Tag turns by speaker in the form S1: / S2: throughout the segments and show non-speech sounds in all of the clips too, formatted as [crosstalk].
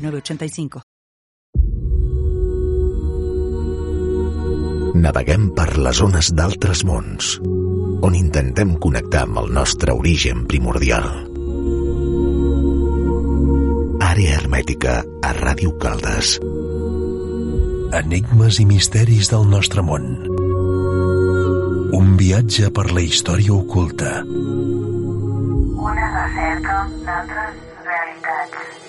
S1: 8985.
S2: Naveguem per les zones d'altres mons, on intentem connectar amb el nostre origen primordial. Àrea hermètica a Ràdio Caldes.
S3: Enigmes i misteris del nostre món. Un viatge per la història oculta.
S4: Una recerca d'altres realitats.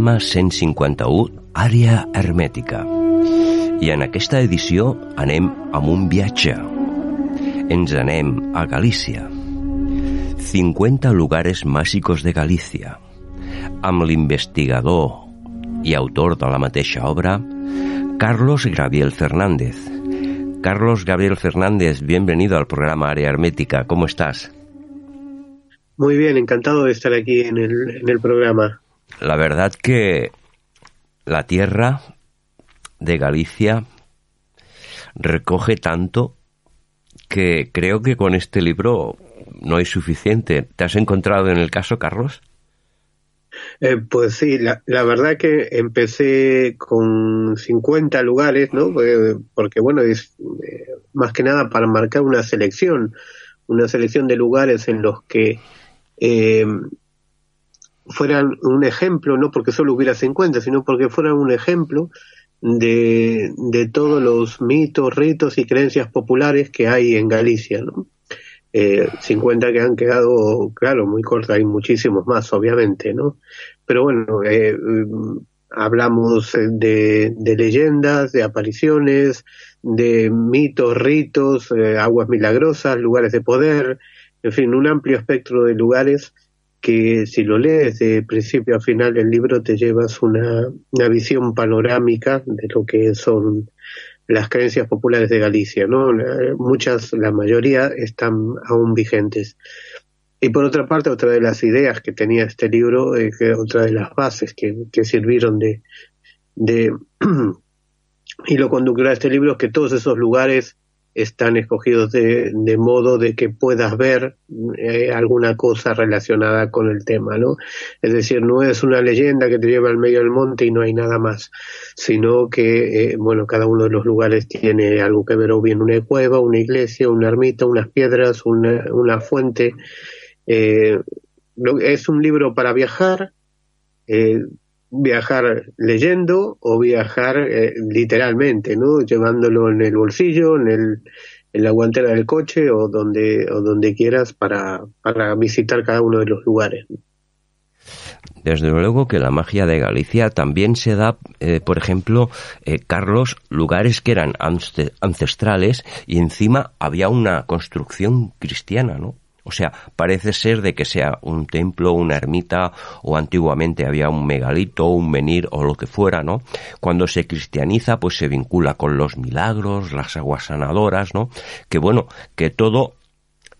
S5: Programa 151 Àrea Hermètica. I en aquesta edició anem amb un viatge. Ens anem a Galícia. 50 lugares mágicos de Galícia. Amb l'investigador i autor de la mateixa obra, Carlos Gabriel Fernández. Carlos Gabriel Fernández, bienvenido al programa Área Hermética. ¿Cómo estás?
S6: Muy bien, encantado de estar aquí en el, en el programa.
S5: La verdad que la tierra de Galicia recoge tanto que creo que con este libro no es suficiente. ¿Te has encontrado en el caso, Carlos?
S6: Eh, pues sí, la, verdad que empecé con 50 lugares, ¿no? Porque, porque bueno, es eh, más que nada para marcar una selección, una selección de lugares en los que eh, fueran un ejemplo, no porque solo hubiera 50, sino porque fueran un ejemplo de, de todos los mitos, ritos y creencias populares que hay en Galicia, ¿no? Eh, 50 que han quedado, claro, muy cortas, hay muchísimos más, obviamente, ¿no? Pero bueno, eh, hablamos de, de, leyendas, de apariciones, de mitos, ritos, eh, aguas milagrosas, lugares de poder, en fin, un amplio espectro de lugares que si lo lees de principio a final del libro te llevas una, una visión panorámica de lo que son las creencias populares de Galicia, ¿no? Muchas, la mayoría están aún vigentes. Y por otra parte, otra de las ideas que tenía este libro, eh, otra de las bases que, que sirvieron de, de [clears throat] hilo conductor a este libro, es que todos esos lugares están escogidos de, de modo de que puedas ver eh, alguna cosa relacionada con el tema, ¿no? Es decir, no es una leyenda que te lleva al medio del monte y no hay nada más, sino que, eh, bueno, cada uno de los lugares tiene algo que ver, o bien una cueva, una iglesia, una ermita, unas piedras, una, una fuente. Eh, es un libro para viajar, eh, viajar leyendo o viajar eh, literalmente, ¿no? Llevándolo en el bolsillo, en el en la guantera del coche o donde o donde quieras para, para visitar cada uno de los lugares.
S5: Desde luego que la magia de Galicia también se da, eh, por ejemplo, eh, Carlos, lugares que eran ancestrales y encima había una construcción cristiana, ¿no? O sea, parece ser de que sea un templo, una ermita o antiguamente había un megalito, un menir o lo que fuera, ¿no? Cuando se cristianiza, pues se vincula con los milagros, las aguas sanadoras, ¿no? Que bueno, que todo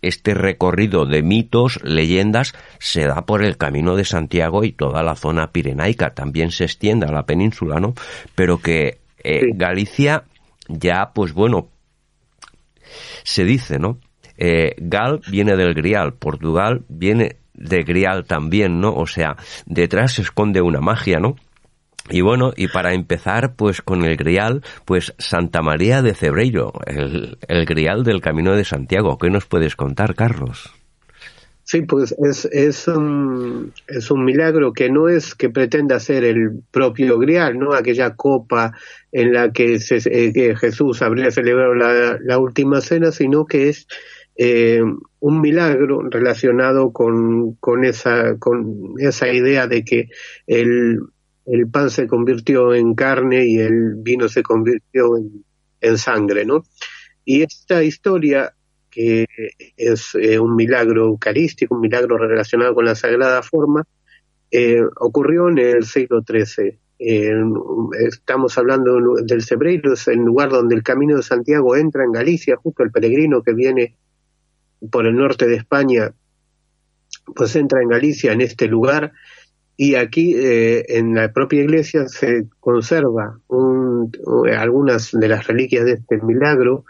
S5: este recorrido de mitos, leyendas, se da por el camino de Santiago y toda la zona pirenaica, también se extiende a la península, ¿no? Pero que eh. Galicia ya, pues bueno, se dice, ¿no? Eh, Gal viene del Grial, Portugal viene de Grial también, ¿no? O sea, detrás se esconde una magia, ¿no? Y bueno, y para empezar, pues con el Grial, pues Santa María de Cebreiro, el, Grial del Camino de Santiago. ¿Qué nos puedes contar, Carlos?
S6: Sí, pues es, es, un, es un milagro que no es que pretenda ser el propio Grial, ¿no? Aquella copa en la que, se, eh, Jesús habría celebrado la, última cena, sino que es eh, un milagro relacionado con, esa, idea de que el, pan se convirtió en carne y el vino se convirtió en, sangre, ¿no? Y esta historia que es eh, un milagro eucarístico, un milagro relacionado con la sagrada forma, eh, ocurrió en el siglo XIII. estamos hablando del Cebreiro, es el lugar donde el Camino de Santiago entra en Galicia, justo el peregrino que viene por el norte de España, pues entra en Galicia, en este lugar, y aquí eh, en la propia iglesia se conserva un, algunas de las reliquias de este milagro,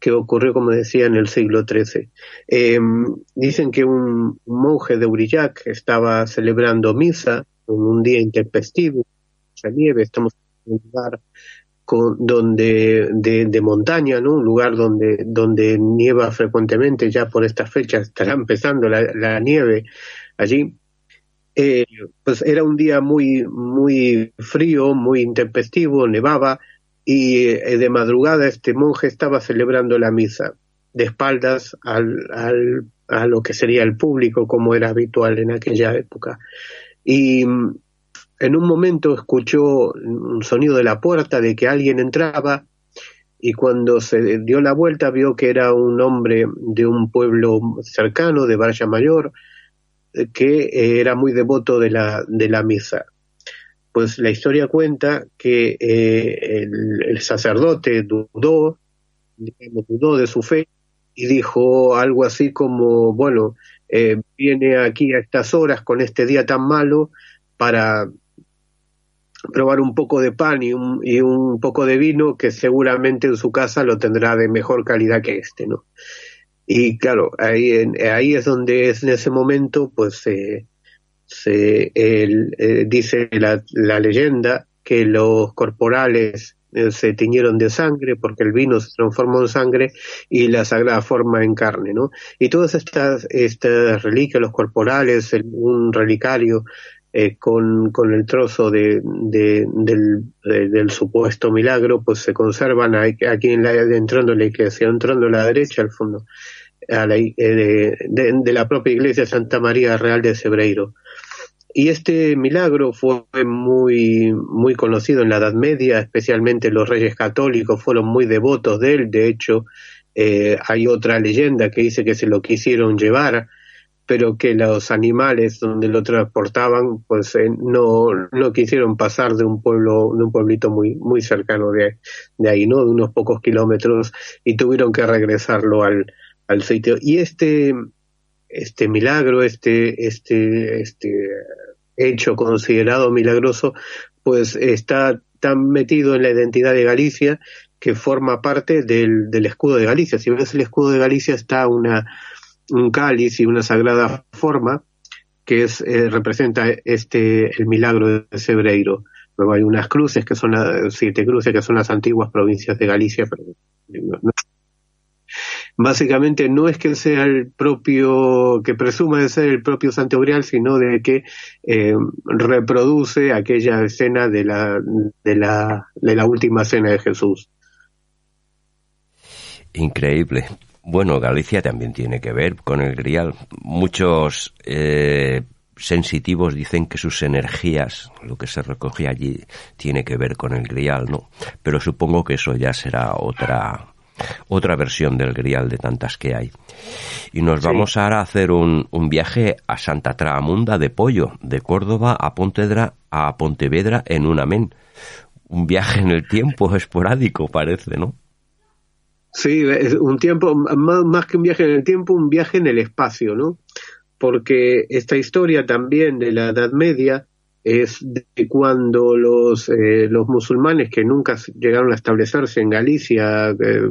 S6: que ocurrió, como decía, en el siglo XIII. Em, dicen que un monje de Urillac estaba celebrando misa en un día intempestivo, mucha nieve, estamos en un lugar donde de, montaña, ¿no? Un lugar donde donde nieva frecuentemente, ya por estas fechas estará [laughs] empezando la, nieve allí. Eh, pues era un día muy muy frío, muy intempestivo, nevaba, y eh, de madrugada este monje estaba celebrando la misa de espaldas al, al, a lo que sería el público como era habitual en aquella época. Y en un momento escuchó un sonido de la puerta de que alguien entraba y cuando se dio la vuelta vio que era un hombre de un pueblo cercano, de Valla Mayor, eh, que eh, era muy devoto de la, de la misa. Pues la historia cuenta que eh, el, sacerdote dudó, dudó de su fe y dijo algo así como, bueno, eh, viene aquí a estas horas con este día tan malo para probar un poco de pan y un, y un poco de vino que seguramente en su casa lo tendrá de mejor calidad que este, ¿no? Y claro, ahí, ahí es donde es en ese momento, pues, eh, se, eh, dice la, la, leyenda que los corporales eh, se tiñeron de sangre porque el vino se transformó en sangre y la sagrada forma en carne, ¿no? Y todas estas, estas reliquias, los corporales, un relicario eh, con, con el trozo de, del, del supuesto milagro, pues se conservan aquí en la, entrando en la iglesia, entrando a la derecha al fondo, a la, de, de, de, la propia iglesia Santa María Real de Sebreiro. Y este milagro fue muy, muy conocido en la Edad Media, especialmente los reyes católicos fueron muy devotos de él. De hecho, eh, hay otra leyenda que dice que se lo quisieron llevar, pero que los animales donde lo transportaban, pues eh, no, no quisieron pasar de un pueblo, de un pueblito muy, muy cercano de, de ahí, ¿no? De unos pocos kilómetros y tuvieron que regresarlo al, al sitio. Y este, este milagro, este, este, este hecho considerado milagroso, pues está tan metido en la identidad de Galicia que forma parte del, del escudo de Galicia. Si ves el escudo de Galicia está una, un cáliz y una sagrada forma que es, eh, representa este, el milagro de Sebreiro. Luego hay unas cruces que son las, siete cruces que son las antiguas provincias de Galicia, pero no, básicamente no es que sea el propio, que presuma de ser el propio Santo Grial, sino de que eh, reproduce aquella escena de la, de, la, de la última cena de Jesús.
S5: Increíble. Bueno, Galicia también tiene que ver con el Grial. Muchos eh, sensitivos dicen que sus energías, lo que se recoge allí, tiene que ver con el Grial, ¿no? Pero supongo que eso ya será otra otra versión del grial de tantas que hay. Y nos vamos ahora a hacer un, un, viaje a Santa Traamunda de Pollo, de Córdoba a Pontevedra, a Pontevedra en un amén. Un viaje en el tiempo [laughs] esporádico, parece, ¿no?
S6: Sí, es un tiempo, más, que un viaje en el tiempo, un viaje en el espacio, ¿no? Porque esta historia también de la Edad Media es de cuando los, eh, los musulmanes que nunca llegaron a establecerse en Galicia, eh,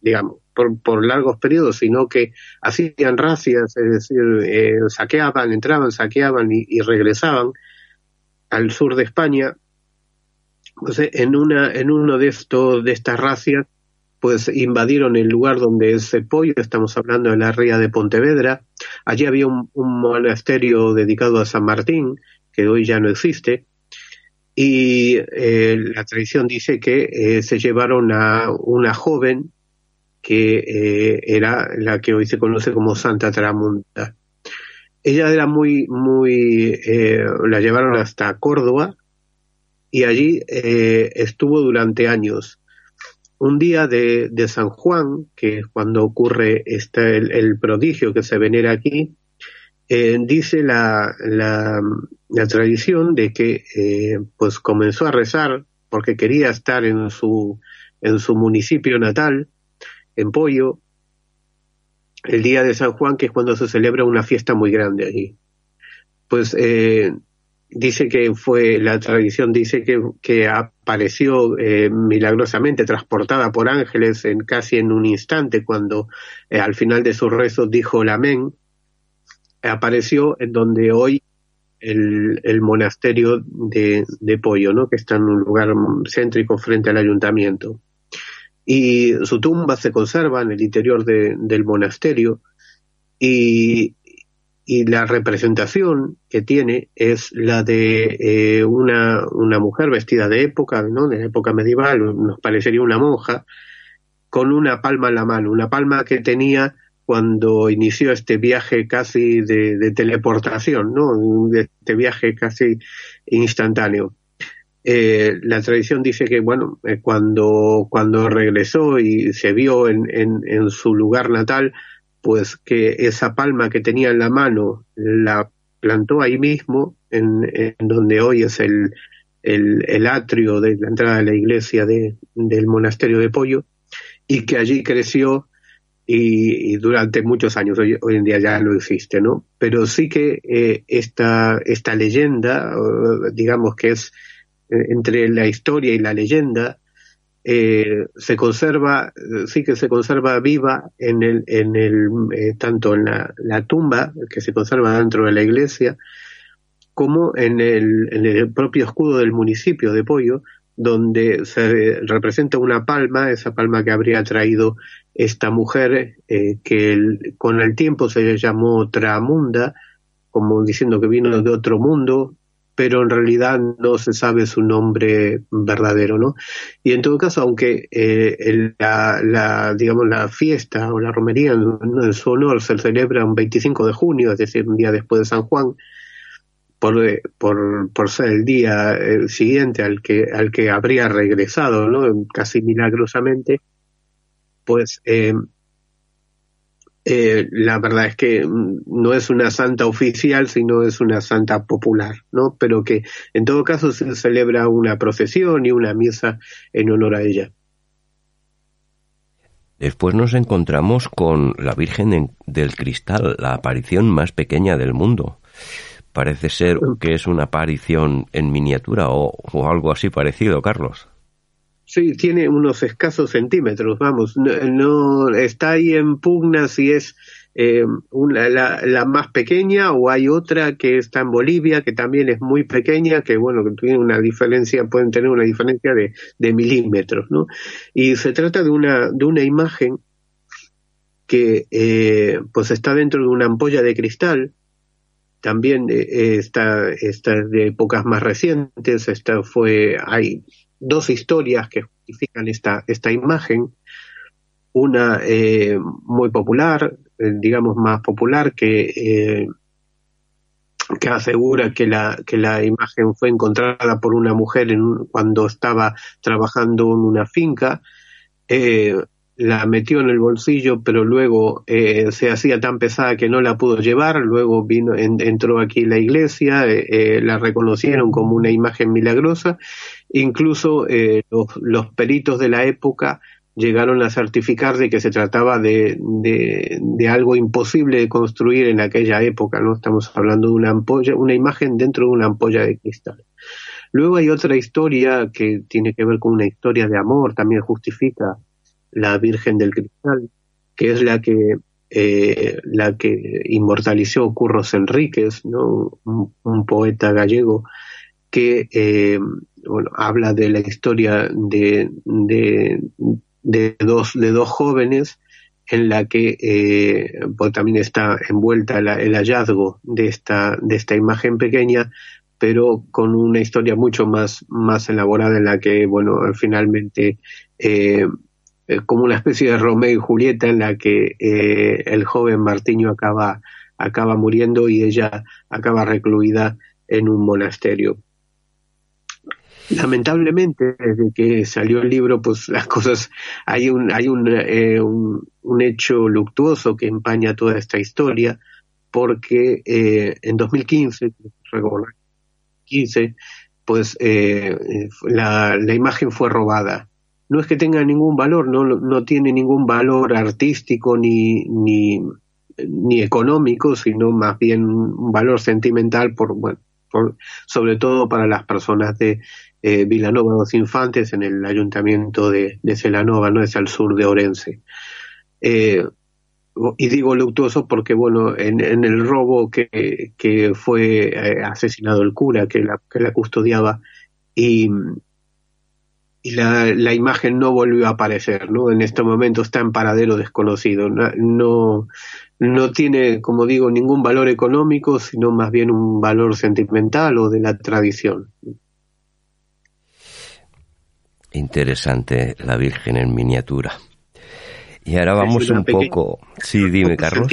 S6: digamos, por, largos periodos, sino que hacían racias, es decir, eh, saqueaban, entraban, saqueaban y, regresaban al sur de España. Entonces, en una, en uno de estos, de estas racias, pues invadieron el lugar donde es Pollo, estamos hablando de la ría de Pontevedra. Allí había un, monasterio dedicado a San Martín, que hoy ya no existe, y eh, la tradición dice que eh, se llevaron a una joven que eh, era la que hoy se conoce como Santa Tramunta. Ella era muy, muy, la llevaron hasta Córdoba y allí estuvo durante años. Un día de, San Juan, que es cuando ocurre este, el, el prodigio que se venera aquí, eh, dice la, la, la, tradición de que eh, pues comenzó a rezar porque quería estar en su, en su municipio natal, en Pollo, el día de San Juan, que es cuando se celebra una fiesta muy grande allí. Pues eh, dice que fue, la tradición dice que, que apareció eh, milagrosamente transportada por ángeles en casi en un instante cuando eh, al final de sus rezos dijo el amén, apareció en donde hoy el, el monasterio de, de, Pollo, ¿no? que está en un lugar céntrico frente al ayuntamiento. Y su tumba se conserva en el interior de, del monasterio y, y, la representación que tiene es la de eh, una, una mujer vestida de época, ¿no? de época medieval, nos parecería una monja, con una palma en la mano, una palma que tenía cuando inició este viaje casi de, de teleportación, ¿no? De este viaje casi instantáneo. Eh, la tradición dice que, bueno, eh, cuando, cuando regresó y se vio en, en, en, su lugar natal, pues que esa palma que tenía en la mano la plantó ahí mismo, en, en donde hoy es el, el, atrio de la entrada de la iglesia de, del monasterio de Pollo, y que allí creció y, y, durante muchos años, hoy, hoy, en día ya no existe, ¿no? Pero sí que eh, esta, esta leyenda, digamos que es eh, entre la historia y la leyenda, eh, se conserva, sí que se conserva viva en el, en el, eh, tanto en la, tumba que se conserva dentro de la iglesia, como en el, en el propio escudo del municipio de Pollo, donde se representa una palma, esa palma que habría traído esta mujer, eh, que con el tiempo se llamó Tramunda, como diciendo que vino de otro mundo, pero en realidad no se sabe su nombre verdadero, ¿no? Y en todo caso, aunque eh, la, digamos, la fiesta o la romería en, en, su honor se celebra un 25 de junio, es decir, un día después de San Juan, por, por ser el día el siguiente al que, al que habría regresado, ¿no? Casi milagrosamente, pues eh, eh, la verdad es que no es una santa oficial, sino es una santa popular, ¿no? Pero que en todo caso se celebra una procesión y una misa en honor a ella.
S5: Después nos encontramos con la Virgen del Cristal, la aparición más pequeña del mundo. Parece ser que es una aparición en miniatura o, o algo así parecido, Carlos.
S6: Sí, tiene unos escasos centímetros, vamos, no, está ahí en pugna si es eh, la, la, más pequeña o hay otra que está en Bolivia que también es muy pequeña, que bueno, que tiene una diferencia, pueden tener una diferencia de, milímetros, ¿no? Y se trata de una, de una imagen que eh, pues está dentro de una ampolla de cristal, también eh, está, está de épocas más recientes, esta fue, hay dos historias que justifican esta, esta imagen, una eh, muy popular, eh, digamos más popular, que, eh, que asegura que la, que la imagen fue encontrada por una mujer cuando estaba trabajando en una finca, la metió en el bolsillo, pero luego eh, se hacía tan pesada que no la pudo llevar, luego vino, en, entró aquí la iglesia, eh, eh, la reconocieron como una imagen milagrosa, incluso eh, los, los, peritos de la época llegaron a certificar de que se trataba de, de, de, algo imposible de construir en aquella época, ¿no? Estamos hablando de una ampolla, una imagen dentro de una ampolla de cristal. Luego hay otra historia que tiene que ver con una historia de amor, también justifica la Virgen del Cristal, que es la que eh, la que inmortalizó Curros Enríquez, ¿no? un, poeta gallego que eh, bueno, habla de la historia de, de, dos, de dos jóvenes en la que eh, pues también está envuelta el hallazgo de esta, de esta imagen pequeña, pero con una historia mucho más, más elaborada en la que, bueno, finalmente, eh, eh, como una especie de Romeo y Julieta en la que eh, el joven Martiño acaba, acaba muriendo y ella acaba recluida en un monasterio. Lamentablemente, desde que salió el libro, pues las cosas, hay un, hay un, eh, un, un, hecho luctuoso que empaña toda esta historia, porque eh, en 2015, 15, pues eh, la, la imagen fue robada. No es que tenga ningún valor, no, no tiene ningún valor artístico ni, ni, ni económico, sino más bien un valor sentimental por, bueno, por, sobre todo para las personas de, eh, Vilanova dos Infantes en el ayuntamiento de, Celanova, no es al sur de Orense. Eh, y digo luctuoso porque, bueno, en, en el robo que, que fue eh, asesinado el cura que la, que la custodiaba y, y la, la, imagen no volvió a aparecer, ¿no? En este momento está en paradero desconocido. No, no, no tiene, como digo, ningún valor económico, sino más bien un valor sentimental o de la tradición.
S5: Interesante la Virgen en miniatura. Y ahora vamos un poco. Sí, dime, Carlos.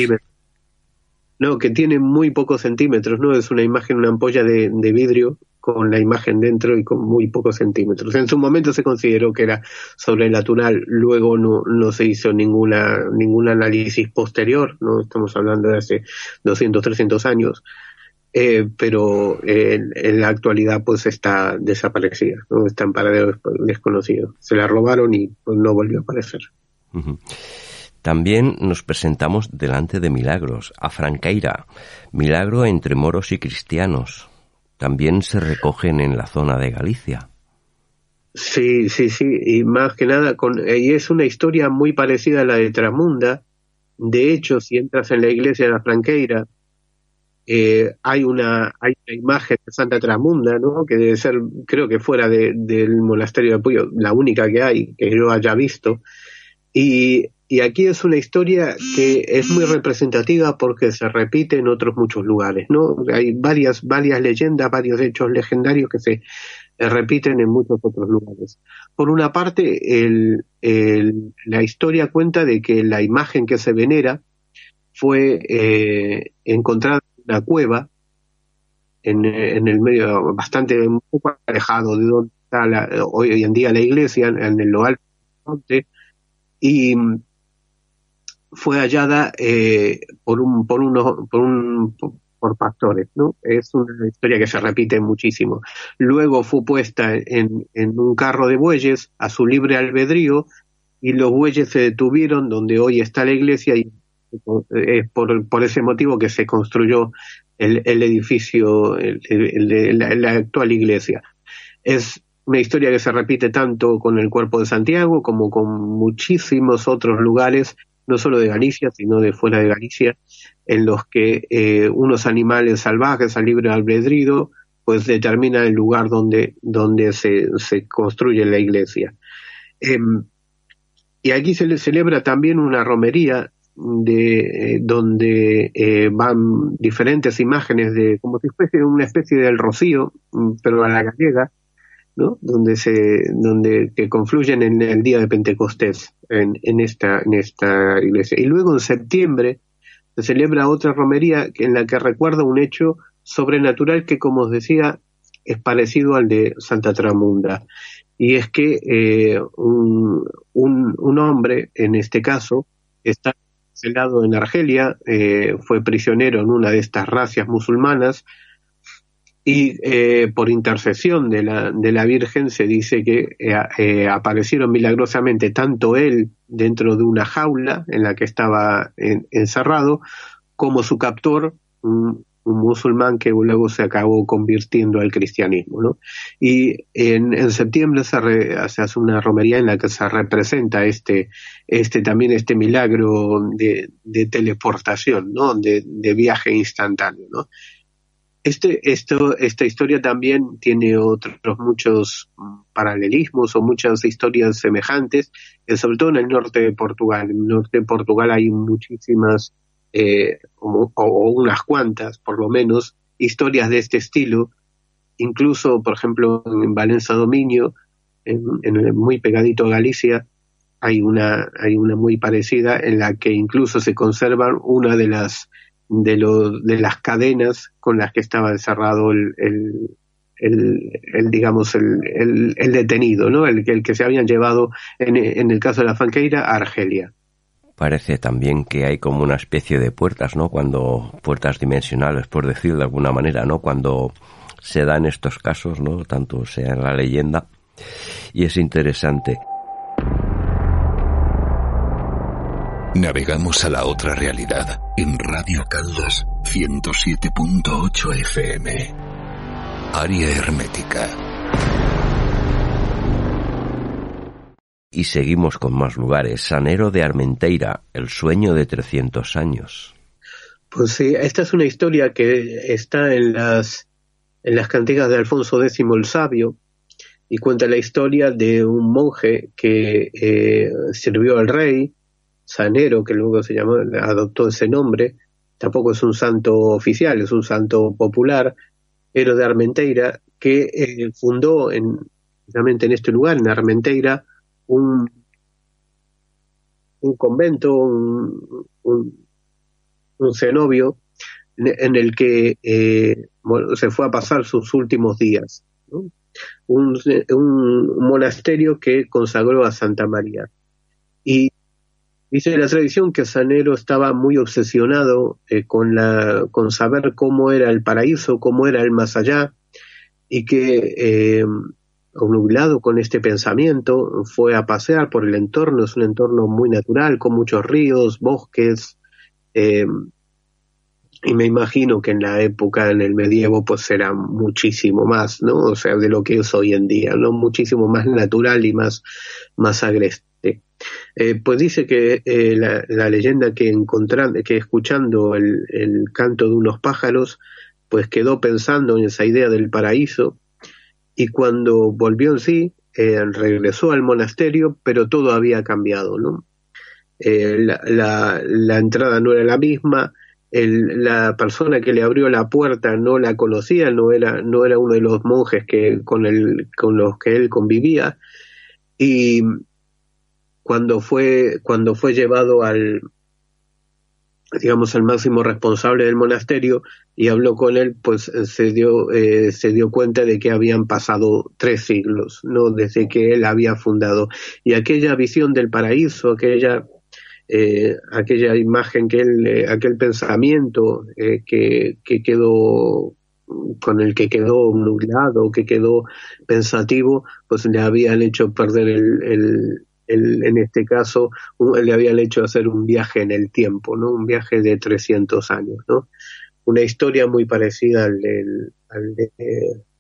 S6: No, que tiene muy pocos centímetros, ¿no? Es una imagen, una ampolla de, de, vidrio con la imagen dentro y con muy pocos centímetros. En su momento se consideró que era sobrenatural, luego no, se hizo ninguna, ningún análisis posterior, ¿no? Estamos hablando de hace 200, 300 años eh, pero en, en, la actualidad pues está desaparecida, ¿no? está en paradero desconocido. Se la robaron y pues, no volvió a aparecer.
S5: También nos presentamos delante de milagros, a Franqueira, milagro entre moros y cristianos. También se recogen en la zona de Galicia.
S6: Sí, sí, sí, y más que nada, con, y es una historia muy parecida a la de Tramunda. De hecho, si entras en la iglesia de la Franqueira, eh, hay una hay una imagen de Santa Tramunda, ¿no? Que debe ser, creo que fuera de, del monasterio de Puyo, la única que hay que yo haya visto. Y, y aquí es una historia que es muy representativa porque se repite en otros muchos lugares, ¿no? Hay varias varias leyendas, varios hechos legendarios que se repiten en muchos otros lugares. Por una parte, el, el, la historia cuenta de que la imagen que se venera fue eh, encontrada una cueva en, en, el medio, bastante, un poco alejado de donde está la, hoy en día la iglesia, en el local monte, y fue hallada eh, por un, por uno, por un, por pastores, ¿no? Es una historia que se repite muchísimo. Luego fue puesta en, un carro de bueyes a su libre albedrío y los bueyes se detuvieron donde hoy está la iglesia y es por, por ese motivo que se construyó el, edificio, el, la, actual iglesia. Es una historia que se repite tanto con el cuerpo de Santiago como con muchísimos otros lugares, no solo de Galicia, sino de fuera de Galicia, en los que eh, unos animales salvajes a libre albedrío pues determinan el lugar donde, donde se, se construye la iglesia. Eh, y aquí se le celebra también una romería de eh, donde eh, van diferentes imágenes de como si fuese una especie del rocío mm, pero a la gallega ¿no? donde se donde que confluyen en el día de Pentecostés en, en esta en esta iglesia y luego en septiembre se celebra otra romería en la que recuerda un hecho sobrenatural que como os decía es parecido al de Santa Tramunda y es que eh, un, un, un hombre en este caso está encarcelado en Argelia, eh, fue prisionero en una de estas racias musulmanas y eh, por intercesión de la, de la Virgen se dice que eh, eh, aparecieron milagrosamente tanto él dentro de una jaula en la que estaba en, encerrado como su captor, un, un, musulmán que luego se acabó convirtiendo al cristianismo. ¿no? Y en, en septiembre se, re, hace una romería en la que se representa este, este también este milagro de, de teleportación, ¿no? de, de viaje instantáneo. ¿no? Este, esto, esta historia también tiene otros muchos paralelismos o muchas historias semejantes, eh, sobre todo en el norte de Portugal. En el norte de Portugal hay muchísimas, eh, o, unas cuantas por lo menos, historias de este estilo. Incluso, por ejemplo, en Valencia Dominio, en, en, muy pegadito a Galicia, hay una, hay una muy parecida en la que incluso se conserva una de las de, lo, de las cadenas con las que estaba encerrado el, el, el, digamos el, el, detenido, ¿no? El, el que se habían llevado en, en el caso de la Fanqueira a Argelia.
S5: Parece también que hay como una especie de puertas, ¿no? Cuando puertas dimensionales, por decir de alguna manera, ¿no? Cuando se dan estos casos, ¿no? Tanto sea en la leyenda y es interesante.
S2: Navegamos a la otra realidad en Radio Caldas 107.8 FM. Área hermética.
S5: Y seguimos con más lugares. Sanero de Armenteira, el sueño de 300 años.
S6: Pues sí, esta es una historia que está en las, en las cantigas de Alfonso X el Sabio y cuenta la historia de un monje que eh, sirvió al rey Sanero, que luego se llamó, adoptó ese nombre, tampoco es un santo oficial, es un santo popular, pero de Armenteira, que eh, fundó en, precisamente en este lugar, en Armenteira, un, un convento, un, un, cenobio, en, el que eh, se fue a pasar sus últimos días. Un, un monasterio que consagró a Santa María. Y Dice la tradición que Sanero estaba muy obsesionado eh, con, con saber cómo era el paraíso, cómo era el más allá, y que, eh, con este pensamiento, fue a pasear por el entorno. Es un entorno muy natural, con muchos ríos, bosques, eh, y me imagino que en la época, en el medievo, pues era muchísimo más, ¿no? O sea, de lo que es hoy en día, ¿no? Muchísimo más natural y más, más agreste. Eh, pues dice que eh, la, leyenda que encontrando, que escuchando el, canto de unos pájaros, pues quedó pensando en esa idea del paraíso y cuando volvió en sí, eh, regresó al monasterio, pero todo había cambiado, ¿no? La, la, entrada no era la misma, la persona que le abrió la puerta no la conocía, no era, no era uno de los monjes que, con, el, con los que él convivía, y, cuando fue, cuando fue llevado al, digamos, al máximo responsable del monasterio y habló con él, pues eh, se dio, eh, se dio cuenta de que habían pasado tres siglos, ¿no? Desde que él había fundado. Y aquella visión del paraíso, aquella, eh, aquella imagen que él, eh, aquel pensamiento que, que quedó con el que quedó nublado, que quedó pensativo, pues le habían hecho perder el, el, el, en este caso un, le habían hecho hacer un viaje en el tiempo, ¿no? Un viaje de 300 años, ¿no? Una historia muy parecida al, de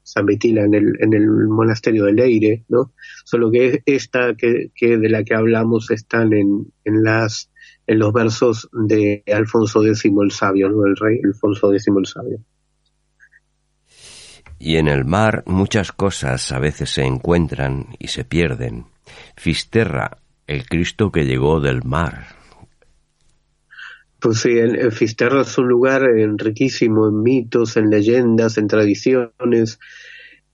S6: San Vitila en el, en el monasterio de Leire, ¿no? Solo que esta que, que de la que hablamos están en, en las en los versos de Alfonso X el Sabio, ¿no? El rey Alfonso X el Sabio.
S5: Y en el mar muchas cosas a veces se encuentran y se pierden. Fisterra, el Cristo que llegó del mar.
S6: Pues sí, en, Fisterra es un lugar riquísimo en mitos, en leyendas, en tradiciones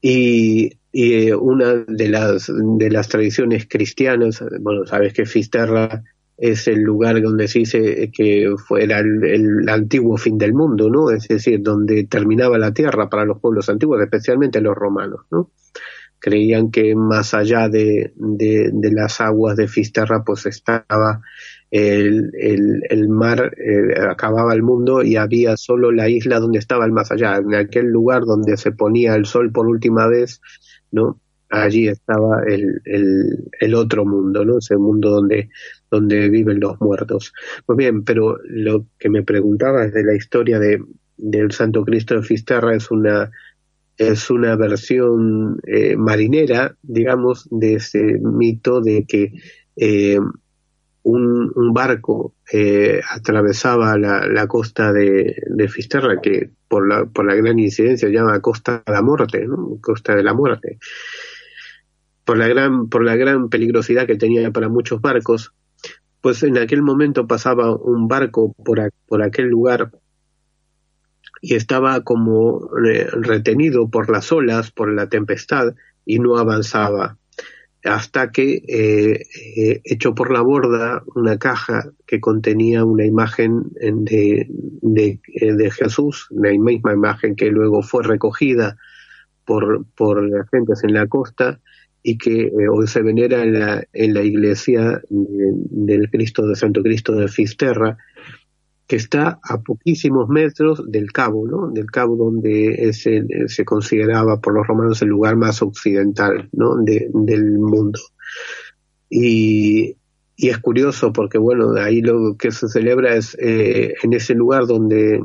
S6: y, eh, una de las de las tradiciones cristianas, bueno, sabes que Fisterra es el lugar donde se dice que fuera el, el, antiguo fin del mundo, ¿no? Es decir, donde terminaba la tierra para los pueblos antiguos, especialmente los romanos, ¿no? Creían que más allá de, de, las aguas de Fisterra pues estaba el, el, mar, eh, acababa el mundo y había solo la isla donde estaba el más allá, en aquel lugar donde se ponía el sol por última vez, ¿no? Allí estaba el, el, el otro mundo, ¿no? Ese mundo donde, donde viven los muertos. Pues bien, pero lo que me preguntaba de la historia de, del Santo Cristo de Fisterra es una es una versión eh, marinera, digamos, de ese mito de que eh, un, un barco eh, atravesaba la, costa de, Fisterra, que por la, por la gran incidencia se llama Costa de la Muerte. Costa de la Muerte. Por la gran, por la gran peligrosidad que tenía para muchos barcos, pues en aquel momento pasaba un barco por, por aquel lugar y estaba como retenido por las olas, por la tempestad, y no avanzaba. Hasta que eh, eh, echó por la borda una caja que contenía una imagen de, de, eh, de, Jesús, la misma imagen que luego fue recogida por, por las gentes en la costa y que hoy se venera en la, en la iglesia del Cristo de Santo Cristo de Fisterra, que está a poquísimos metros del cabo, ¿no? Del cabo donde se, consideraba por los romanos el lugar más occidental, ¿no? De, del mundo. Y, es curioso porque, bueno, ahí lo que se celebra es eh, en ese lugar donde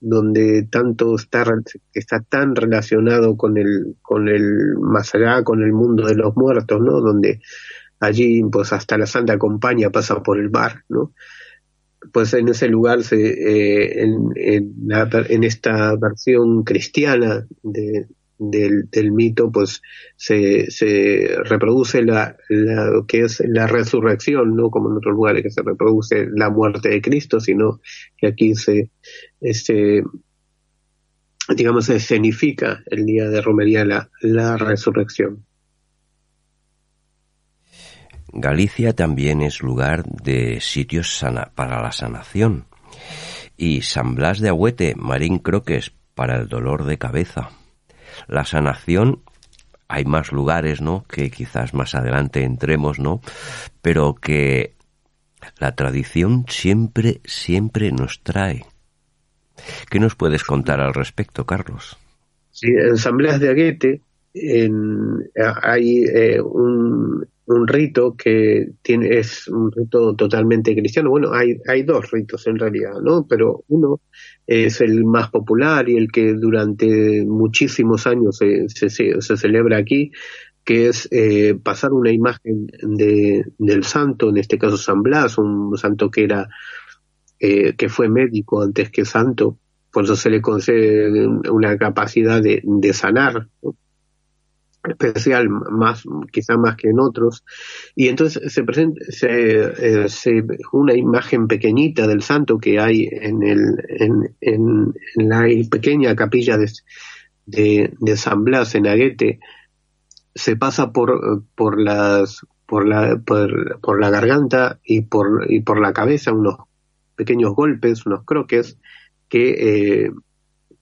S6: donde tanto está está tan relacionado con el con el más allá con el mundo de los muertos no donde allí pues hasta la Santa Compañía pasa por el bar no pues en ese lugar se, eh, en, la, en, esta versión cristiana de, del, mito pues se, se reproduce la, la, que es la resurrección no como en otros lugares que se reproduce la muerte de Cristo sino que aquí se este digamos se escenifica el día de romería la, la resurrección
S5: Galicia también es lugar de sitios sana, para la sanación. Y San Blas de Agüete, Marín Croques, para el dolor de cabeza. La sanación, hay más lugares, ¿no? Que quizás más adelante entremos, ¿no? Pero que la tradición siempre, siempre nos trae. ¿Qué nos puedes contar al respecto, Carlos?
S6: Sí, en San Blas de Agüete en, hay eh, un, un rito que tiene, es un rito totalmente cristiano. Bueno, hay, hay dos ritos en realidad, ¿no? Pero uno es el más popular y el que durante muchísimos años se, se, se celebra aquí, que es eh, pasar una imagen de, del santo, en este caso San Blas, un santo que era, eh, que fue médico antes que santo, por eso se le concede una capacidad de, de sanar. Especial más quizá más que en otros. Y entonces se presenta se, eh, se, una imagen pequeñita del santo que hay en el en, en, la pequeña capilla de, de, de, San Blas en Aguete. Se pasa por por las por la por, por la garganta y por y por la cabeza unos pequeños golpes unos croques que eh,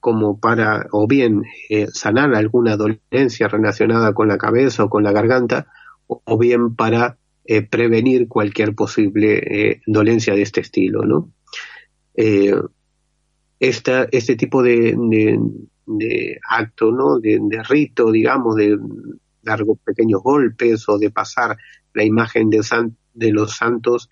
S6: como para o bien eh, sanar alguna dolencia relacionada con la cabeza o con la garganta, o, bien para eh, prevenir cualquier posible eh, dolencia de este estilo, ¿no? Este tipo de, acto, ¿no? De, rito, digamos, de dar pequeños golpes o de pasar la imagen de los santos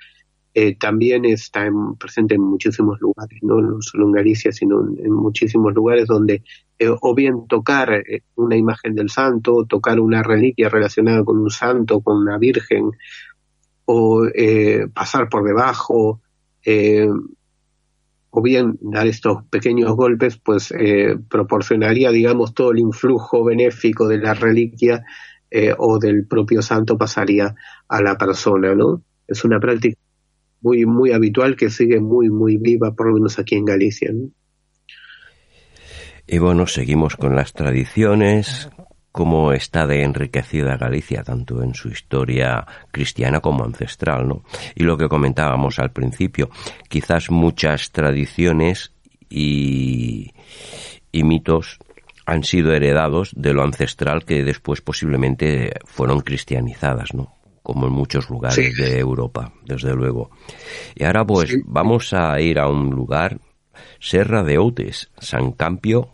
S6: eh, también está en, presente en muchísimos lugares, ¿no? solo en Galicia, sino en, muchísimos lugares donde eh, o bien tocar eh, una imagen del santo, tocar una reliquia relacionada con un santo, con una virgen, o eh, pasar por debajo, o bien dar estos pequeños golpes, pues proporcionaría, digamos, todo el influjo benéfico de la reliquia o del propio santo pasaría a la persona, ¿no? Es una práctica muy, muy habitual que sigue muy, muy viva, por lo menos aquí en Galicia. ¿no?
S5: Y bueno, seguimos con las tradiciones, cómo está de enriquecida Galicia, tanto en su historia cristiana como ancestral, ¿no? Y lo que comentábamos al principio, quizás muchas tradiciones y, y mitos han sido heredados de lo ancestral que después posiblemente fueron cristianizadas, ¿no? Como en muchos lugares sí. de Europa, desde luego. Y ahora pues sí. vamos a ir a un lugar, Serra de Outes, San Campio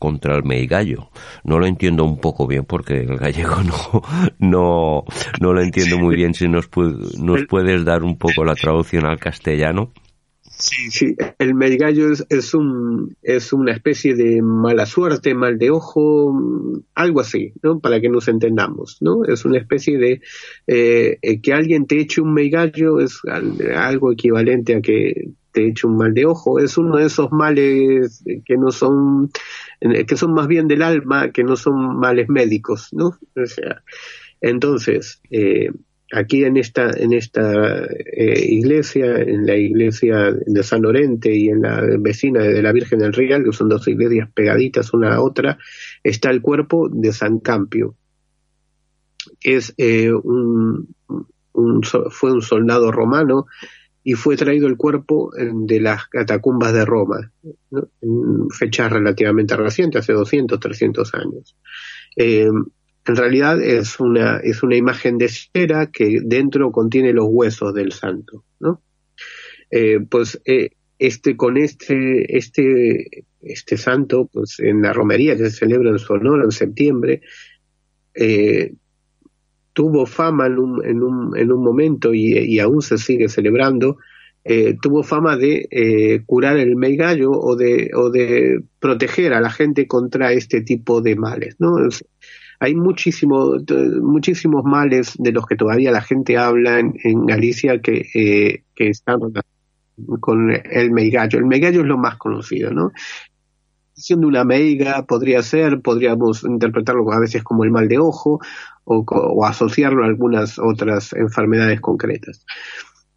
S5: contra el Meigallo. No lo entiendo un poco bien porque el gallego [laughs] no, no, no lo entiendo muy bien. Si nos, pu nos puedes dar un poco la traducción al castellano.
S6: Sí, sí, el melgallo es, es, un, es una especie de mala suerte, mal de ojo, algo así, ¿no? Para que nos entendamos, ¿no? Es una especie de eh, eh, que alguien te eche un melgallo es algo equivalente a que te eche un mal de ojo, es uno de esos males que no son, que son más bien del alma, que no son males médicos, ¿no? O sea, entonces, eh, aquí en esta en esta eh, iglesia, en la iglesia de San Lorente y en la vecina de la Virgen del Real, que son dos iglesias pegaditas una a otra, está el cuerpo de San Campio. Es eh, un, fue un soldado romano y fue traído el cuerpo de las catacumbas de Roma, en fecha relativamente reciente, hace 200, 300 años. Eh, en realidad es una, es una imagen de cera que dentro contiene los huesos del santo, ¿no? Eh, pues eh, este con este este este santo pues en la romería que se celebra en su honor en septiembre eh, tuvo fama en un, en un, en un momento y, aún se sigue celebrando tuvo fama de curar el meigallo o de, o de proteger a la gente contra este tipo de males, ¿no? Hay muchísimo, muchísimos males de los que todavía la gente habla en, Galicia que, eh, que están con el meigallo. El meigallo es lo más conocido, ¿no? Siendo una meiga podría ser, podríamos interpretarlo a veces como el mal de ojo o, asociarlo a algunas otras enfermedades concretas.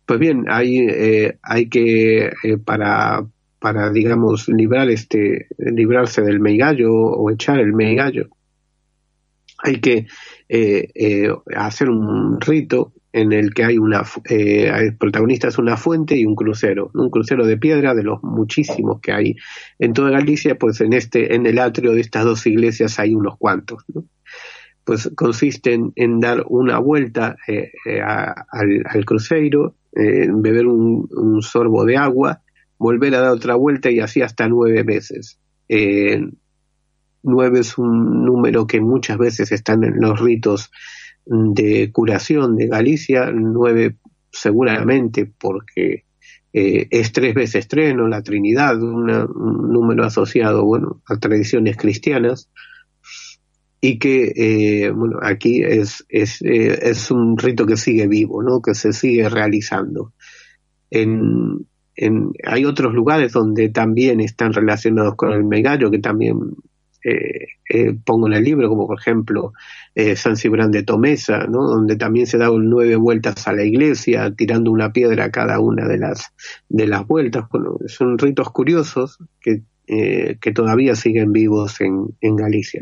S6: Pues bien, hay, eh, hay que, eh, para, para, digamos, librar este, librarse del meigallo o echar el meigallo, hay que eh, eh, hacer un rito en el que hay una eh, el protagonista es una fuente y un crucero, un crucero de piedra de los muchísimos que hay en toda Galicia, pues en este en el atrio de estas dos iglesias hay unos cuantos, pues consiste en, dar una vuelta al, al, cruceiro, beber un, un, sorbo de agua, volver a dar otra vuelta y así hasta nueve veces. Nueve es un número que muchas veces están en los ritos de curación de Galicia, nueve seguramente porque eh, es tres veces tres, la Trinidad, un número asociado bueno, a tradiciones cristianas y que eh, bueno aquí es es, eh, es un rito que sigue vivo, ¿no? que se sigue realizando. En, en, hay otros lugares donde también están relacionados con el megallo, que también eh, eh, pongo en el libro, como por ejemplo eh, San Cibrán de Tomesa, ¿no? donde también se daban nueve vueltas a la iglesia, tirando una piedra a cada una de las, de las vueltas. Bueno, son ritos curiosos que, que todavía siguen vivos en, en Galicia.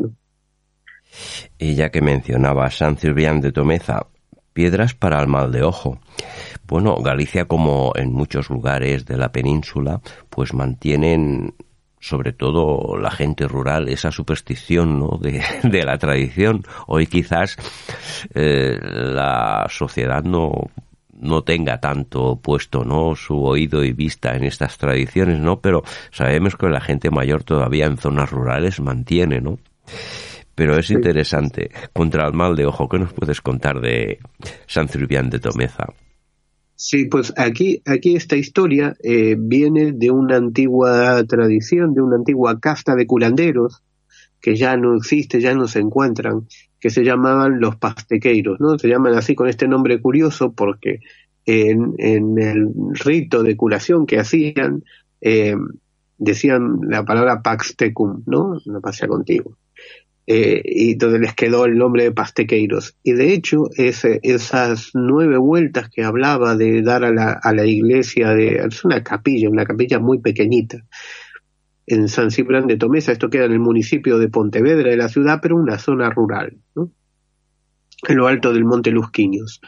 S5: Y ya que mencionaba San Cibrián de Tomeza, piedras para el mal de ojo. Bueno, Galicia, como en muchos lugares de la península, pues mantienen sobre todo la gente rural, esa superstición ¿no? de, de la tradición. Hoy quizás eh, la sociedad no, no tenga tanto puesto no su oído y vista en estas tradiciones no pero sabemos que la gente mayor todavía en zonas rurales mantiene no pero es interesante contra el mal de ojo ¿qué nos puedes contar de San Cirbián de Tomeza?
S6: Sí, pues aquí, aquí esta historia eh, viene de una antigua tradición, de una antigua casta de curanderos, que ya no existe, ya no se encuentran, que se llamaban los pastequeiros, ¿no? Se llaman así con este nombre curioso porque en, en el rito de curación que hacían, eh, decían la palabra pax tecum, ¿no? No pasa contigo. Eh, y donde les quedó el nombre de Pastequeiros. Y de hecho, esas nueve vueltas que hablaba de dar a la, a la iglesia, de, es una capilla, una capilla muy pequeñita, en San Ciprián de Tomesa, esto queda en el municipio de Pontevedra de la ciudad, pero una zona rural, ¿no? en lo alto del Monte Lusquiños.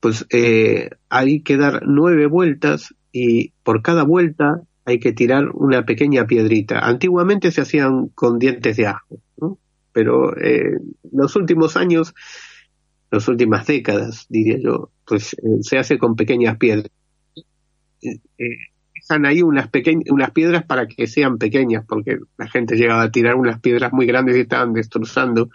S6: Pues eh, hay que dar nueve vueltas y por cada vuelta hay que tirar una pequeña piedrita. Antiguamente se hacían con dientes de ajo, ¿no? Pero eh, los últimos años, las últimas décadas, diría yo, pues eh, se hace con pequeñas piedras. Eh, dejan ahí unas unas piedras para que sean pequeñas, porque la gente llegaba a tirar unas piedras muy grandes y estaban destrozando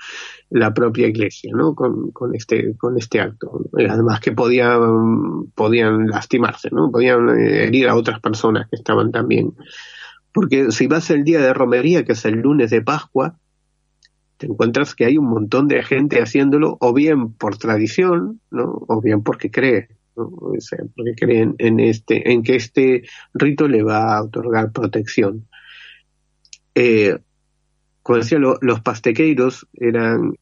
S6: la propia iglesia, ¿no? Con, con este, con este acto. Además que podían, podían lastimarse, ¿no? Podían eh, herir a otras personas que estaban también. Porque si vas el día de romería, que es el lunes de Pascua, te encuentras que hay un montón de gente haciéndolo, o bien por tradición, ¿no? O bien porque cree, ¿no? O porque creen en este, en que este rito le va a otorgar protección. Eh, como decía, lo- los pastequeiros eran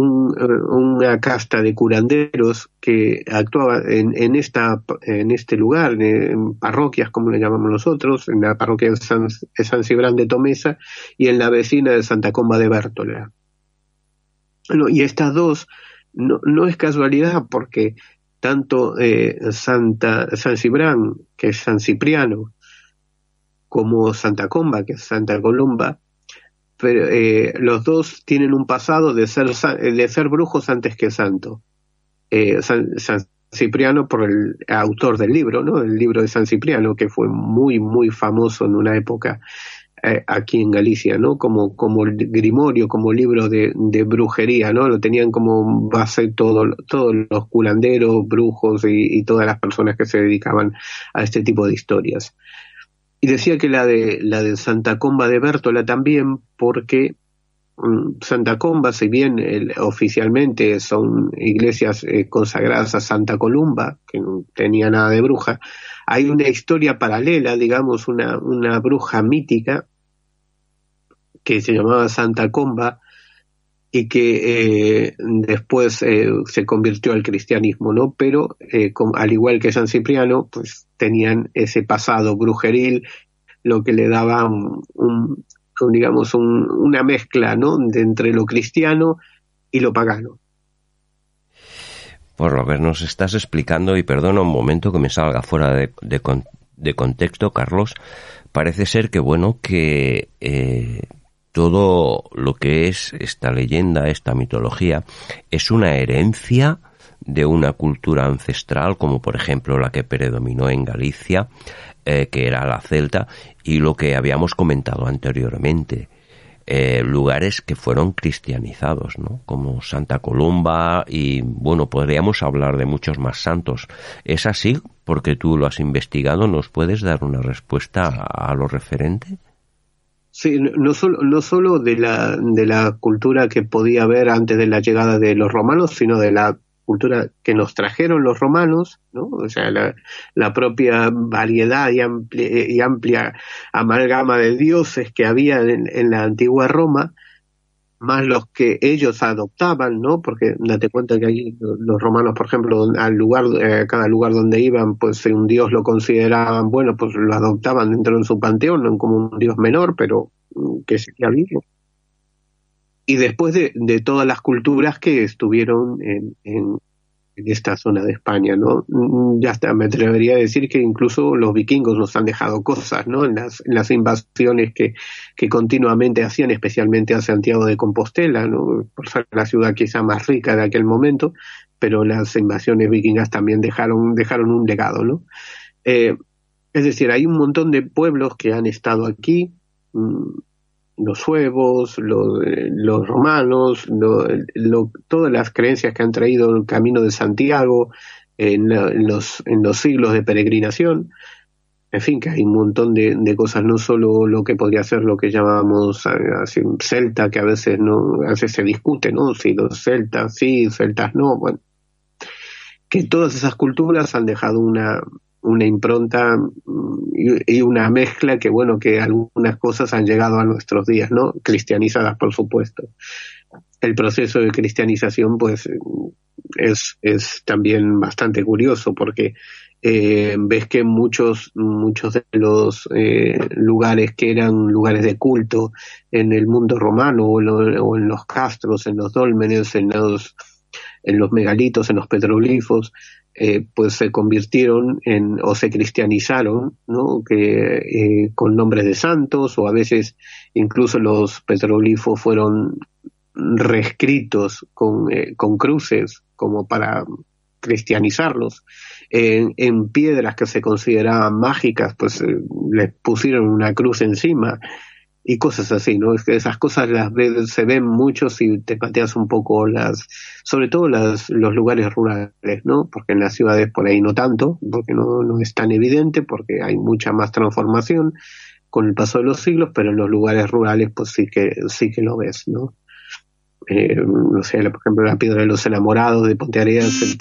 S6: un- eh, una casta de curanderos que actuaba en, en esta en este lugar en parroquias como le llamamos nosotros en la parroquia de San, de Cibrán de Tomesa y en la vecina de Santa Comba de Bértola y estas dos no, no es casualidad porque tanto eh, Santa San Cibrán que es San Cipriano como Santa Comba que es Santa Columba pero eh, los dos tienen un pasado de ser de ser brujos antes que santo. Eh, San, San Cipriano por el autor del libro, ¿no? El libro de San Cipriano que fue muy muy famoso en una época eh, aquí en Galicia, ¿no? Como como el grimorio, como libro de, brujería, ¿no? Lo tenían como base todo, todos los curanderos, brujos y todas las personas que se dedicaban a este tipo de historias. Y decía que la de la de Santa Comba de Bértola también, porque mm, Santa Comba, si bien el- oficialmente son iglesias eh, consagradas a Santa Columba, que no tenía nada de bruja, hay una historia paralela, digamos, una, una bruja mítica que se llamaba Santa Comba y que eh, después eh, se convirtió al cristianismo, ¿no? Pero eh, al igual que San Cipriano, pues tenían ese pasado brujeril, lo que le daba un, digamos, un- una mezcla, ¿no? De entre lo cristiano y lo pagano.
S5: Por lo que nos estás explicando, y perdona un momento que me salga fuera de, de con- de contexto, Carlos, parece ser que, bueno, que todo lo que es esta leyenda, esta mitología, es una herencia de una cultura ancestral, como por ejemplo la que predominó en Galicia, eh, que era la celta, y lo que habíamos comentado anteriormente, eh, lugares que fueron cristianizados, ¿no? Como Santa Columba y, bueno, podríamos hablar de muchos más santos. ¿Es así? Porque tú lo has investigado, ¿nos puedes dar una respuesta a, a lo referente?
S6: Sí, no- solo, no solo de la, de la cultura que podía haber antes de la llegada de los romanos, sino de la cultura que nos trajeron los romanos, ¿no? O sea, la, la propia variedad y amplia, amalgama de dioses que había en la antigua Roma, más los que ellos adoptaban, ¿no? Porque date cuenta que ahí los romanos, por ejemplo, al lugar, eh, cada lugar donde iban, pues si un dios lo consideraban bueno, pues lo adoptaban dentro de su panteón, no como un dios menor, pero mm, que seguía vivo. Y después de, de todas las culturas que estuvieron en, en esta zona de España, ¿no? Mm, Ya hasta me atrevería a decir que incluso los vikingos nos han dejado cosas, ¿no? En las, en las invasiones que, que continuamente hacían, especialmente a Santiago de Compostela, ¿no? Por ser la ciudad quizá más rica de aquel momento, pero las invasiones vikingas también dejaron, dejaron un legado, ¿no? Eh, es decir, hay un montón de pueblos que han estado aquí, mm, los suevos, los, romanos, lo- lo- todas las creencias que han traído el camino de Santiago en, la- en los, en los siglos de peregrinación. En fin, que hay un montón de, de cosas, no solo lo que podría ser lo que llamamos eh, así, celta, que a veces no, a veces se discute, ¿no? Si los celtas sí, celtas no, bueno. Que todas esas culturas han dejado una, una impronta mm, y, una mezcla que, bueno, que algunas cosas han llegado a nuestros días, ¿no? Cristianizadas, por supuesto. El proceso de cristianización, pues, es, es también bastante curioso porque eh, ves que muchos, muchos de los eh, lugares que eran lugares de culto en el mundo romano o, lo- en los castros, en los dólmenes, en los, en los megalitos, en los petroglifos, eh, pues se convirtieron en o se cristianizaron, ¿no? Que eh, con nombres de santos o a veces incluso los petroglifos fueron reescritos con, eh, con cruces como para cristianizarlos. En, piedras que se consideraban mágicas, pues eh, les pusieron una cruz encima y cosas así, ¿no? Es que esas cosas las ves, se ven mucho si te pateas un poco las, sobre todo las, los lugares rurales, ¿no? Porque en las ciudades por ahí no tanto, porque no, no es tan evidente, porque hay mucha más transformación con el paso de los siglos, pero en los lugares rurales pues sí que, sí que lo ves, ¿no? Eh, no sé, por ejemplo, la piedra de los enamorados de Ponte Areas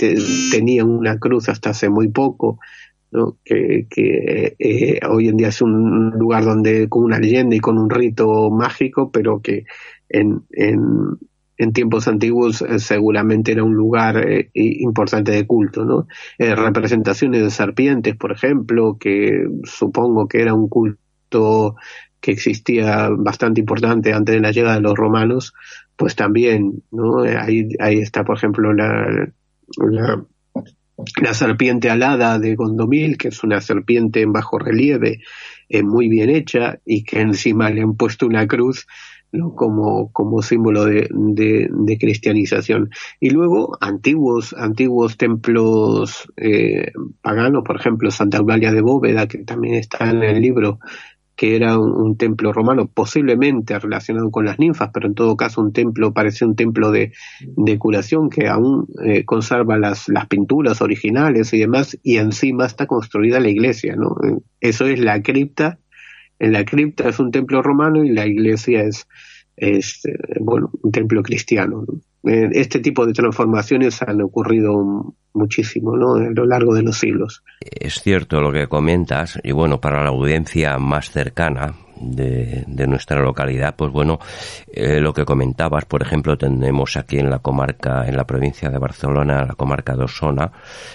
S6: tenía una cruz hasta hace muy poco, que, que eh, hoy en día es un lugar donde con una leyenda y con un rito mágico, pero que en, en, en tiempos antiguos eh, seguramente era un lugar eh, importante de culto, ¿no? representaciones de serpientes, por ejemplo, que supongo que era un culto que existía bastante importante antes de la llegada de los romanos, pues también, ¿no? Ahí, ahí está, por ejemplo, la, la la serpiente alada de Gondomil, que es una serpiente en bajo relieve, eh, muy bien hecha, y que encima le han puesto una cruz como, como símbolo de, de, cristianización. Y luego antiguos, antiguos templos eh, paganos, por ejemplo, Santa Eulalia de Bóveda, que también está en el libro, que era un, templo romano, posiblemente relacionado con las ninfas, pero en todo caso un templo, parece un templo de, curación que aún eh, conserva las, las pinturas originales y demás, y encima está construida la iglesia, ¿no? Eso es la cripta, en la cripta es un templo romano y la iglesia es, eh, bueno, un templo cristiano. Eh, este tipo de transformaciones han ocurrido muchísimo ¿no? a lo largo de los siglos.
S5: Es cierto lo que comentas, y bueno, para la audiencia más cercana, de, nuestra localidad, pues bueno, eh, lo que comentabas, por ejemplo, tenemos aquí en la comarca, en la provincia de Barcelona, la comarca de Osona,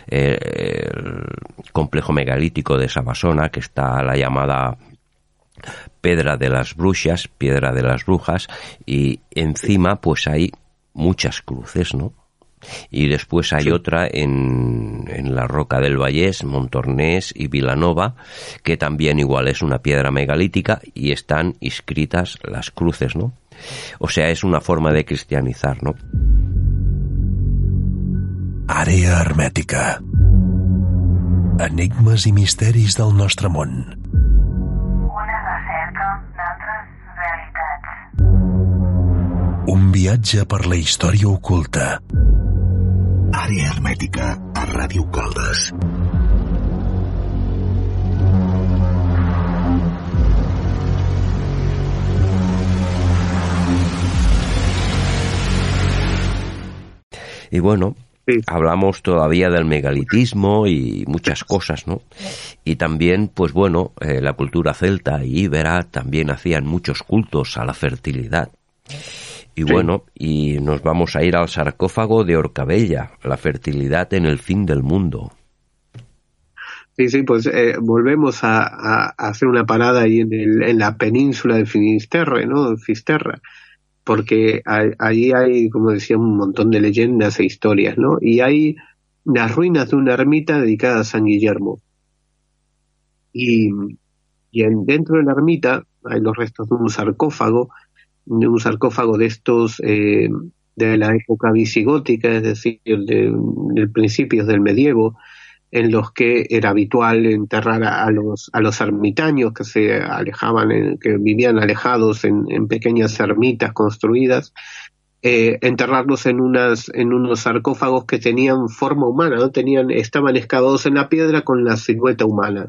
S5: eh, el complejo megalítico de Sabasona, que está la llamada Pedra de las Brujas, Piedra de las Brujas, y encima pues hay muchas cruces, ¿no? Y después hay otra en, en, la Roca del Vallés, Montornés y Vilanova, que también igual es una piedra megalítica y están inscritas las cruces, ¿no? O sea, es una forma de cristianizar, ¿no?
S3: Àrea hermètica. Enigmes i misteris del nostre món. Un viatge per la història oculta.
S2: Àrea hermètica a Ràdio Caldes.
S5: Y bueno, hablamos todavía del megalitismo y muchas cosas, ¿no? Y también, pues bueno, eh, la cultura celta y íbera también hacían muchos cultos a la fertilidad. Y bueno, y nos vamos a ir al sarcófago de Orcabella, la fertilidad en el fin del mundo.
S6: Sí, sí, pues eh, volvemos a, hacer una parada ahí en, el, en la península de Finisterre, ¿no? Fisterra, porque allí hay, como decía, un montón de leyendas e historias, ¿no? Y hay las ruinas de una ermita dedicada a San Guillermo. Y, y en, dentro de la ermita hay los restos de un sarcófago un sarcófago de estos eh, de la época visigótica, es decir, de, de, principios del medievo, en los que era habitual enterrar a, los, a los ermitaños que se alejaban, que vivían alejados en, en pequeñas ermitas construidas, eh, enterrarlos en unas en unos sarcófagos que tenían forma humana, no tenían estaban excavados en la piedra con la silueta humana,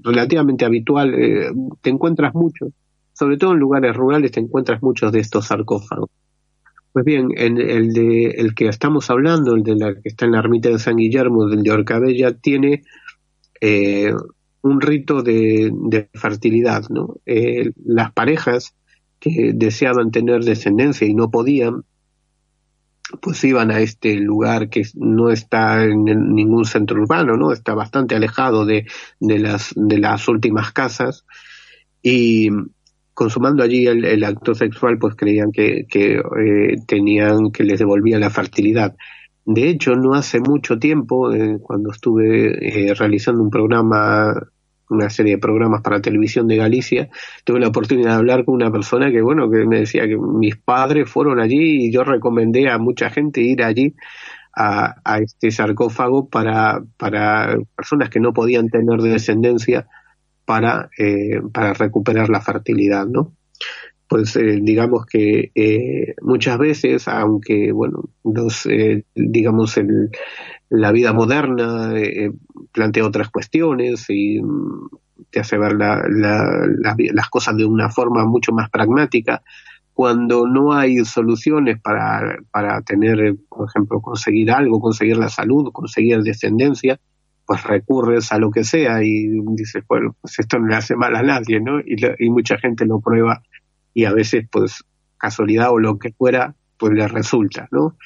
S6: relativamente habitual, eh, te encuentras mucho sobre todo en lugares rurales te encuentras muchos de estos sarcófagos. Pues bien, en el de el que estamos hablando, el de la que está en la ermita de San Guillermo, del de Orcabella, tiene eh, un rito de, fertilidad, ¿no? Eh, las parejas que deseaban tener descendencia y no podían, pues iban a este lugar que no está en ningún centro urbano, ¿no? Está bastante alejado de, de las de las últimas casas y consumando allí el, acto sexual, pues creían que, eh, tenían que les devolvía la fertilidad. De hecho, no hace mucho tiempo, eh, cuando estuve eh, realizando un programa, una serie de programas para televisión de Galicia, tuve la oportunidad de hablar con una persona que, bueno, que me decía que mis padres fueron allí y yo recomendé a mucha gente ir allí a, este sarcófago para personas que no podían tener descendencia para, eh, para recuperar la fertilidad, ¿no? Pues eh, digamos que eh, muchas veces, aunque bueno, digamos la vida moderna plantea otras cuestiones y mm, te hace ver la, la, la, las cosas de una forma mucho más pragmática, cuando no hay soluciones para, para tener, por ejemplo, conseguir algo, conseguir la salud, conseguir descendencia, pues recurres a lo que sea y dices, bueno, pues esto no le hace mal a nadie, ¿no? Y, mucha gente lo prueba y a veces, pues, casualidad o lo que fuera, pues le resulta, ¿no?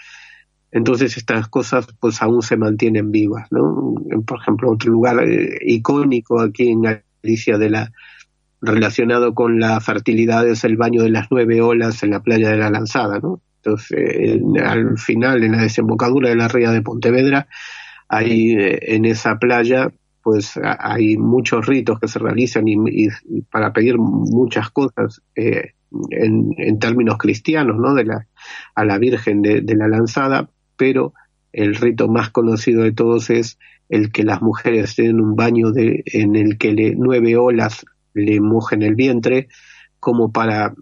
S6: Entonces estas cosas pues aún se mantienen vivas, ¿no? Por ejemplo, otro lugar eh, icónico aquí en Galicia de la relacionado con la fertilidad es el baño de las nueve olas en la playa de la Lanzada, ¿no? Entonces, en, al final, en la desembocadura de la ría de Pontevedra, hay eh, en esa playa, pues hay muchos ritos que se realizan y, y, para pedir muchas cosas eh, en, en, términos cristianos, ¿no? De la, a la Virgen de, de la Lanzada, pero el rito más conocido de todos es el que las mujeres tienen un baño de, en el que le, nueve olas le mojen el vientre como para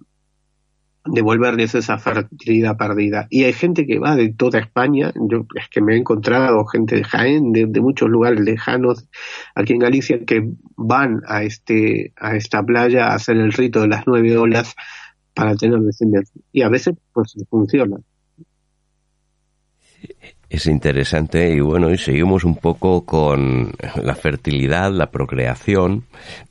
S6: devolverles esa fertilidad perdida. Y hay gente que va de toda España, yo es que me he encontrado gente de Jaén, de, muchos lugares lejanos aquí en Galicia, que van a este, a esta playa a hacer el rito de las nueve olas para tener descendencia. Y a veces pues funciona.
S5: Es interesante y bueno, y seguimos un poco con la fertilidad, la procreación,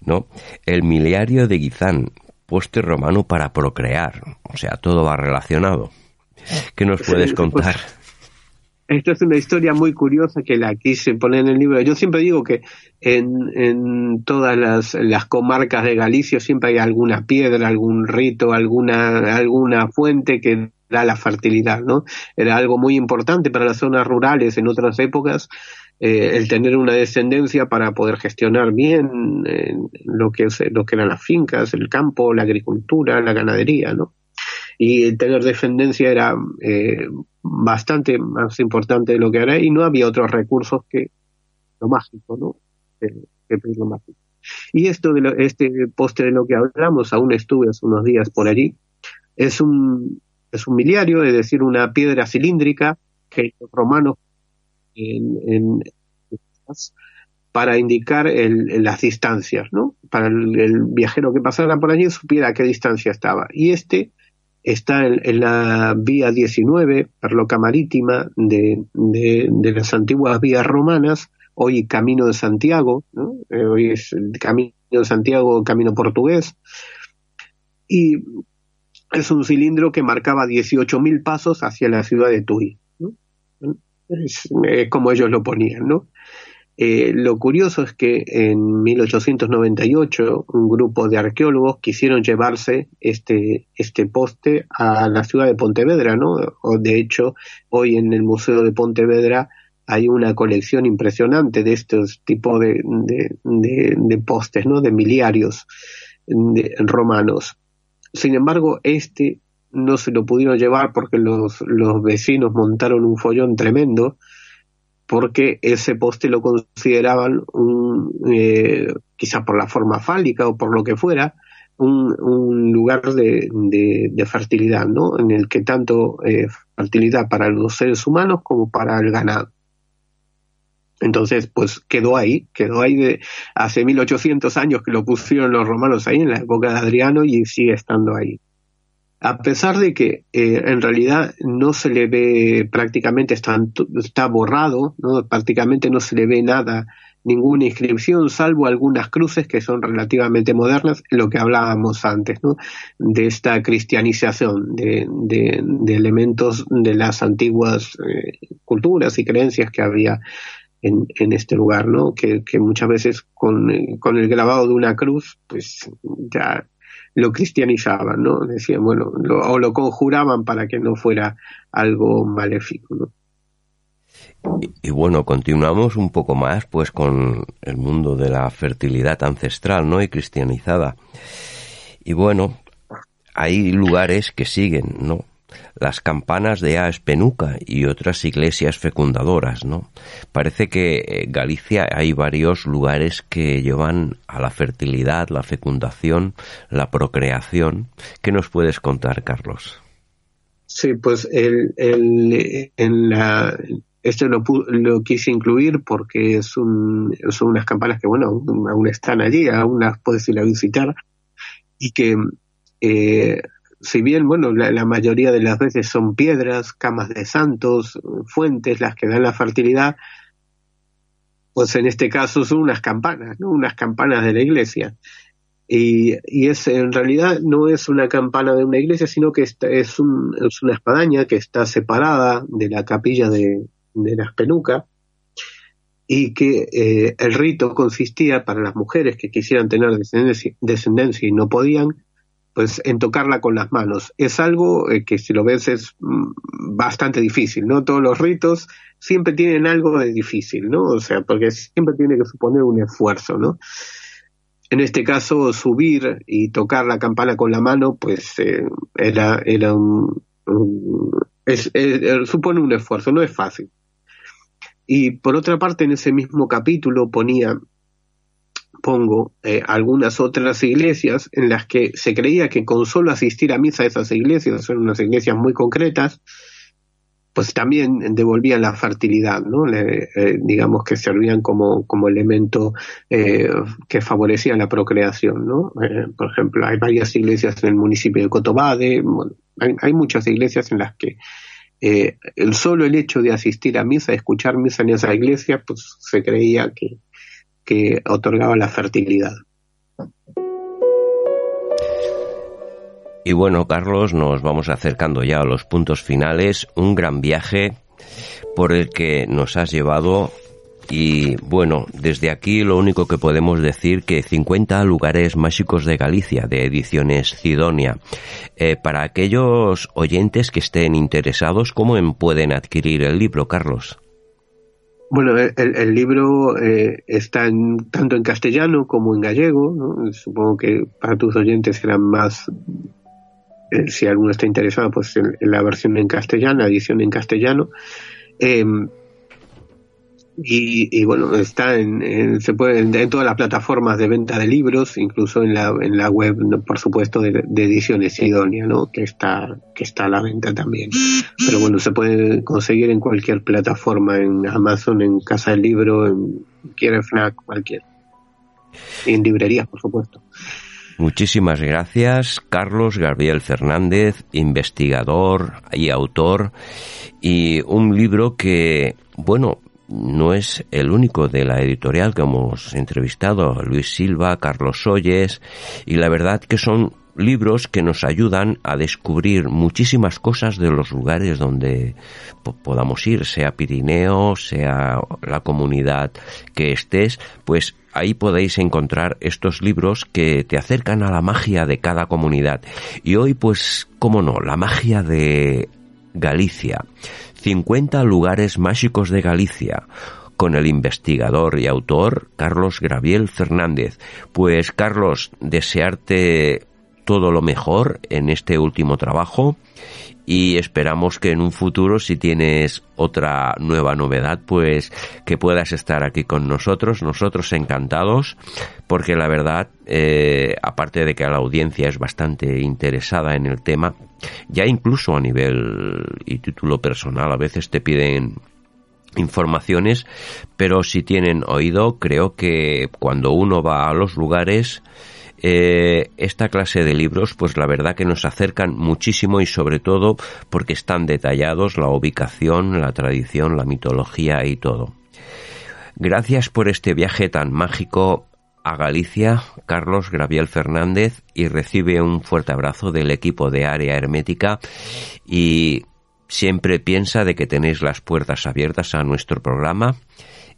S5: ¿no? El miliario de Guizán, poste romano para procrear, o sea, todo va relacionado. ¿Qué nos puedes contar?
S6: Esto es una historia muy curiosa que la quise poner en el libro. Yo siempre digo que en, en todas las, las, comarcas de Galicia siempre hay alguna piedra, algún rito, alguna, alguna fuente que da la fertilidad, ¿no? Era algo muy importante para las zonas rurales en otras épocas, eh, el tener una descendencia para poder gestionar bien eh, lo que es, lo que eran las fincas, el campo, la agricultura, la ganadería, ¿no? Y tener descendencia era eh, bastante más importante de lo que era y no había otros recursos que lo mágico, ¿no? que lo mágico. Y esto de lo, este postre de lo que hablamos, aún estuve hace unos días por allí, es un, es un miliario, es decir, una piedra cilíndrica que los romanos en, para indicar el, las distancias, ¿no? Para el, viajero que pasara por allí supiera qué distancia estaba. Y este está en, la vía 19, perloca marítima de, las antiguas vías romanas, hoy Camino de Santiago, ¿no? Eh, hoy es el Camino de Santiago, Camino portugués. Y es un cilindro que marcaba 18.000 pasos hacia la ciudad de Tui. Es, como ellos lo ponían, ¿no? Eh, lo curioso es que en 1898 un grupo de arqueólogos quisieron llevarse este, este poste a la ciudad de Pontevedra, ¿no? De hecho, hoy en el Museo de Pontevedra hay una colección impresionante de estos tipos de, de, de, de postes, ¿no? De miliarios romanos. Sin embargo, este no se lo pudieron llevar porque los, los vecinos montaron un follón tremendo porque ese poste lo consideraban un, eh, quizá por la forma fálica o por lo que fuera, un, un lugar de, de, de, fertilidad, ¿no? En el que tanto eh, fertilidad para los seres humanos como para el ganado. Entonces, pues quedó ahí, quedó ahí de hace 1800 años que lo pusieron los romanos ahí en la época de Adriano y sigue estando ahí a pesar de que eh, en realidad no se le ve prácticamente está, borrado, prácticamente no se le ve nada, ninguna inscripción, salvo algunas cruces que son relativamente modernas, lo que hablábamos antes, ¿no? de esta cristianización de, elementos de las antiguas eh, culturas y creencias que había en, este lugar, ¿no? Que, muchas veces con, con el grabado de una cruz, pues ya lo cristianizaban, ¿no? Decían, bueno, lo, o lo conjuraban para que no fuera algo maléfico, ¿no?
S5: Y, y, bueno, continuamos un poco más pues con el mundo de la fertilidad ancestral, ¿no? Y cristianizada. Y bueno, hay lugares que siguen, ¿no? Las campanas de Aspenuca y otras iglesias fecundadoras, ¿no? Parece que en eh, Galicia hay varios lugares que llevan a la fertilidad, la fecundación, la procreación. ¿Qué nos puedes contar, Carlos?
S6: Sí, pues el, en la, esto lo, lo, quise incluir porque es un, son unas campanas que, bueno, aún están allí, aún las puedes ir a visitar y que eh, si bien, bueno, la, mayoría de las veces son piedras, camas de santos, fuentes las que dan la fertilidad, pues en este caso son unas campanas, ¿no? Unas campanas de la iglesia. Y, y es, en realidad no es una campana de una iglesia, sino que es, es, una espadaña que está separada de la capilla de, de la espenuca y que eh, el rito consistía para las mujeres que quisieran tener descendencia y no podían, pues en tocarla con las manos. Es algo eh, que si lo ves es mm, bastante difícil, ¿no? Todos los ritos siempre tienen algo de difícil, ¿no? O sea, porque siempre tiene que suponer un esfuerzo, ¿no? En este caso, subir y tocar la campana con la mano, pues eh, era, era un, supone un esfuerzo, no es fácil. Y por otra parte, en ese mismo capítulo ponía pongo eh, algunas otras iglesias en las que se creía que con solo asistir a misa esas iglesias, son unas iglesias muy concretas, pues también devolvían la fertilidad, ¿no? Eh, digamos que servían como, como elemento eh, que favorecía la procreación, ¿no? por ejemplo, hay varias iglesias en el municipio de Cotobade, hay, hay, muchas iglesias en las que el solo el hecho de asistir a misa, escuchar misa en esa iglesia, pues se creía que, que otorgaba la fertilidad.
S5: Y bueno, Carlos, nos vamos acercando ya a los puntos finales. Un gran viaje por el que nos has llevado y bueno, desde aquí lo único que podemos decir que 50 lugares mágicos de Galicia, de ediciones Sidonia. Eh, para aquellos oyentes que estén interesados, ¿cómo pueden adquirir el libro, Carlos?
S6: Bueno, el, libro eh, está en, tanto en castellano como en gallego. Supongo que para tus oyentes serán más, eh, si alguno está interesado, pues en, la versión en castellano, la edición en castellano. Em, y, bueno, está en, se puede en, todas las plataformas de venta de libros, incluso en la, en la web, por supuesto, de, Ediciones Sidonia, ¿no? Que está, que está a la venta también. Pero bueno, se puede conseguir en cualquier plataforma, en Amazon, en Casa del Libro, en cualquier FNAC, cualquier. Y en librerías, por supuesto.
S5: Muchísimas gracias, Carlos Gabriel Fernández, investigador y autor, y un libro que, bueno, no es el único de la editorial que hemos entrevistado, Luis Silva, Carlos Oyes, y la verdad que son libros que nos ayudan a descubrir muchísimas cosas de los lugares donde podamos ir, sea Pirineo, sea la comunidad que estés, pues ahí podéis encontrar estos libros que te acercan a la magia de cada comunidad. Y hoy, pues, cómo no, la magia de Galicia. 50 lugares mágicos de Galicia con el investigador y autor Carlos Graviel Fernández. Pues Carlos, desearte todo lo mejor en este último trabajo y esperamos que en un futuro si tienes otra nueva novedad pues que puedas estar aquí con nosotros nosotros encantados porque la verdad eh, aparte de que la audiencia es bastante interesada en el tema ya incluso a nivel y título personal a veces te piden informaciones pero si tienen oído creo que cuando uno va a los lugares eh, esta clase de libros, pues la verdad que nos acercan muchísimo y sobre todo porque están detallados la ubicación, la tradición, la mitología y todo. Gracias por este viaje tan mágico a Galicia, Carlos Graviel Fernández, y recibe un fuerte abrazo del equipo de Área Hermética y siempre piensa de que tenéis las puertas abiertas a nuestro programa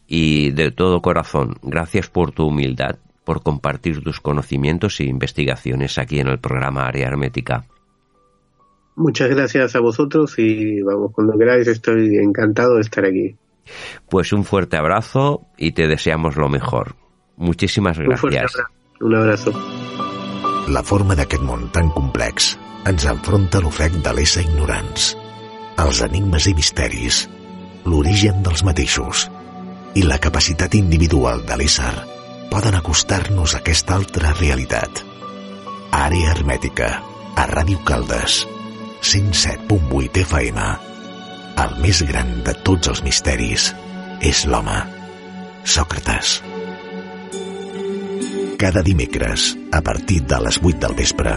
S5: y de todo corazón, gracias por tu humildad por compartir tus conocimientos e investigaciones aquí en el programa Área Hermética.
S6: Muchas gracias a vosotros y vamos, cuando queráis estoy encantado de estar aquí.
S5: Pues un fuerte abrazo y te deseamos lo mejor. Muchísimas gracias.
S6: Un, un abrazo.
S3: La forma d'aquest món tan complex
S7: ens enfronta l'ofec de l'ésser ignorants, els enigmes i misteris, l'origen dels mateixos i la capacitat individual de l'ésser poden acostar-nos a aquesta altra realitat. Àrea hermètica, a Ràdio Caldes, 107.8 FM. El més gran de tots els misteris és l'home. Sòcrates. Cada dimecres, a partir de les 8 del vespre,